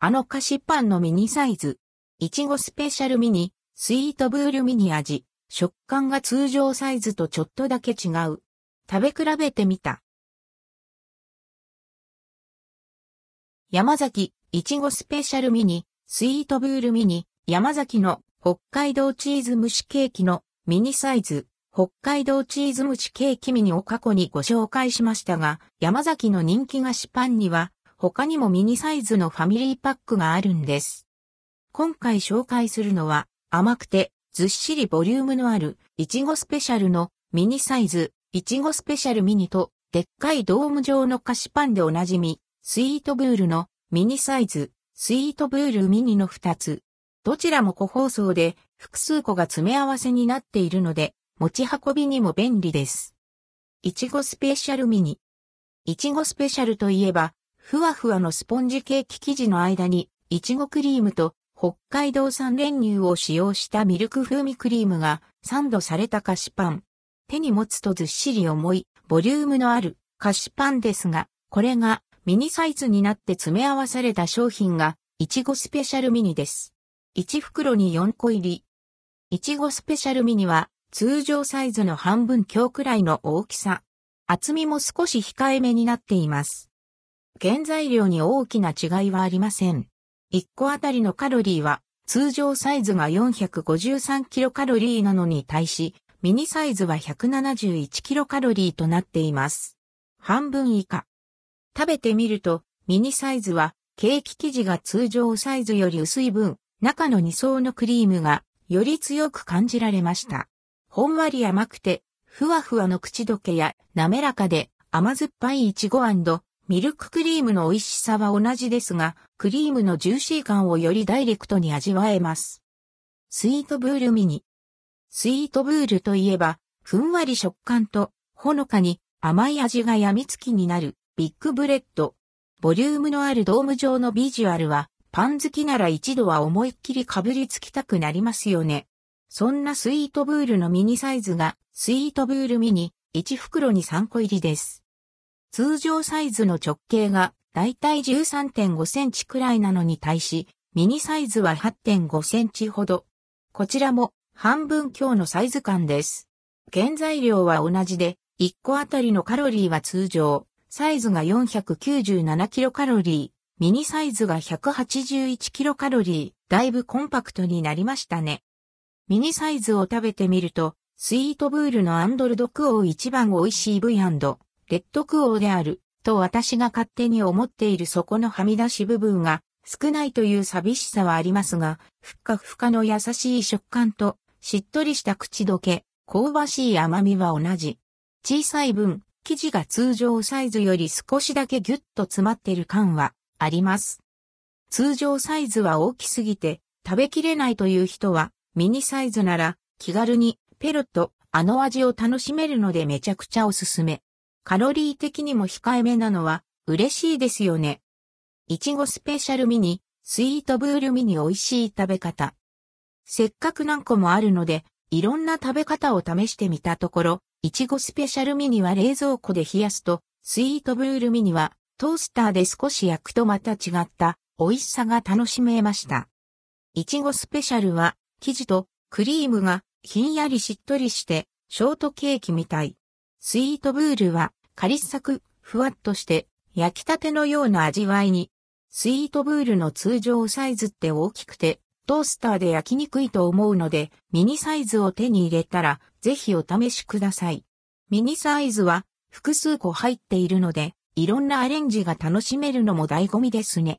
あの菓子パンのミニサイズ。いちごスペシャルミニ、スイートブールミニ味。食感が通常サイズとちょっとだけ違う。食べ比べてみた。山崎、いちごスペシャルミニ、スイートブールミニ、山崎の北海道チーズ蒸しケーキのミニサイズ、北海道チーズ蒸しケーキミニを過去にご紹介しましたが、山崎の人気菓子パンには、他にもミニサイズのファミリーパックがあるんです。今回紹介するのは、甘くてずっしりボリュームのある、いちごスペシャルのミニサイズ、いちごスペシャルミニと、でっかいドーム状の菓子パンでおなじみ、スイートブールのミニサイズ、スイートブールミニの2つ。どちらも個包装で複数個が詰め合わせになっているので、持ち運びにも便利です。いちごスペシャルミニ。いちごスペシャルといえば、ふわふわのスポンジケーキ生地の間に、いちごクリームと北海道産練乳を使用したミルク風味クリームがサンドされた菓子パン。手に持つとずっしり重い、ボリュームのある菓子パンですが、これがミニサイズになって詰め合わされた商品が、いちごスペシャルミニです。1袋に4個入り。いちごスペシャルミニは通常サイズの半分強くらいの大きさ。厚みも少し控えめになっています。原材料に大きな違いはありません。1個あたりのカロリーは通常サイズが453キロカロリーなのに対し、ミニサイズは171キロカロリーとなっています。半分以下。食べてみると、ミニサイズはケーキ生地が通常サイズより薄い分、中の2層のクリームがより強く感じられました。ほんわり甘くて、ふわふわの口どけや滑らかで甘酸っぱいイチゴミルククリームの美味しさは同じですが、クリームのジューシー感をよりダイレクトに味わえます。スイートブールミニ。スイートブールといえば、ふんわり食感と、ほのかに甘い味が病みつきになるビッグブレッド。ボリュームのあるドーム状のビジュアルは、パン好きなら一度は思いっきりかぶりつきたくなりますよね。そんなスイートブールのミニサイズが、スイートブールミニ、1袋に3個入りです。通常サイズの直径がだいたい13.5センチくらいなのに対し、ミニサイズは8.5センチほど。こちらも半分強のサイズ感です。原材料は同じで、1個あたりのカロリーは通常、サイズが497キロカロリー、ミニサイズが181キロカロリー、だいぶコンパクトになりましたね。ミニサイズを食べてみると、スイートブールのアンドルドクオー一番美味しい V& レッドクオーである、と私が勝手に思っているそこのはみ出し部分が少ないという寂しさはありますが、ふっかふかの優しい食感と、しっとりした口どけ、香ばしい甘みは同じ。小さい分、生地が通常サイズより少しだけギュッと詰まっている感はあります。通常サイズは大きすぎて食べきれないという人はミニサイズなら気軽にペロッとあの味を楽しめるのでめちゃくちゃおすすめ。カロリー的にも控えめなのは嬉しいですよね。いちごスペシャルミニ、スイートブールミニ美味しい食べ方。せっかく何個もあるので、いろんな食べ方を試してみたところ、いちごスペシャルミニは冷蔵庫で冷やすと、スイートブールミニはトースターで少し焼くとまた違った美味しさが楽しめました。いちごスペシャルは生地とクリームがひんやりしっとりしてショートケーキみたい。スイートブールはカリッサク、ふわっとして焼きたてのような味わいに。スイートブールの通常サイズって大きくて、トースターで焼きにくいと思うので、ミニサイズを手に入れたら、ぜひお試しください。ミニサイズは複数個入っているので、いろんなアレンジが楽しめるのも醍醐味ですね。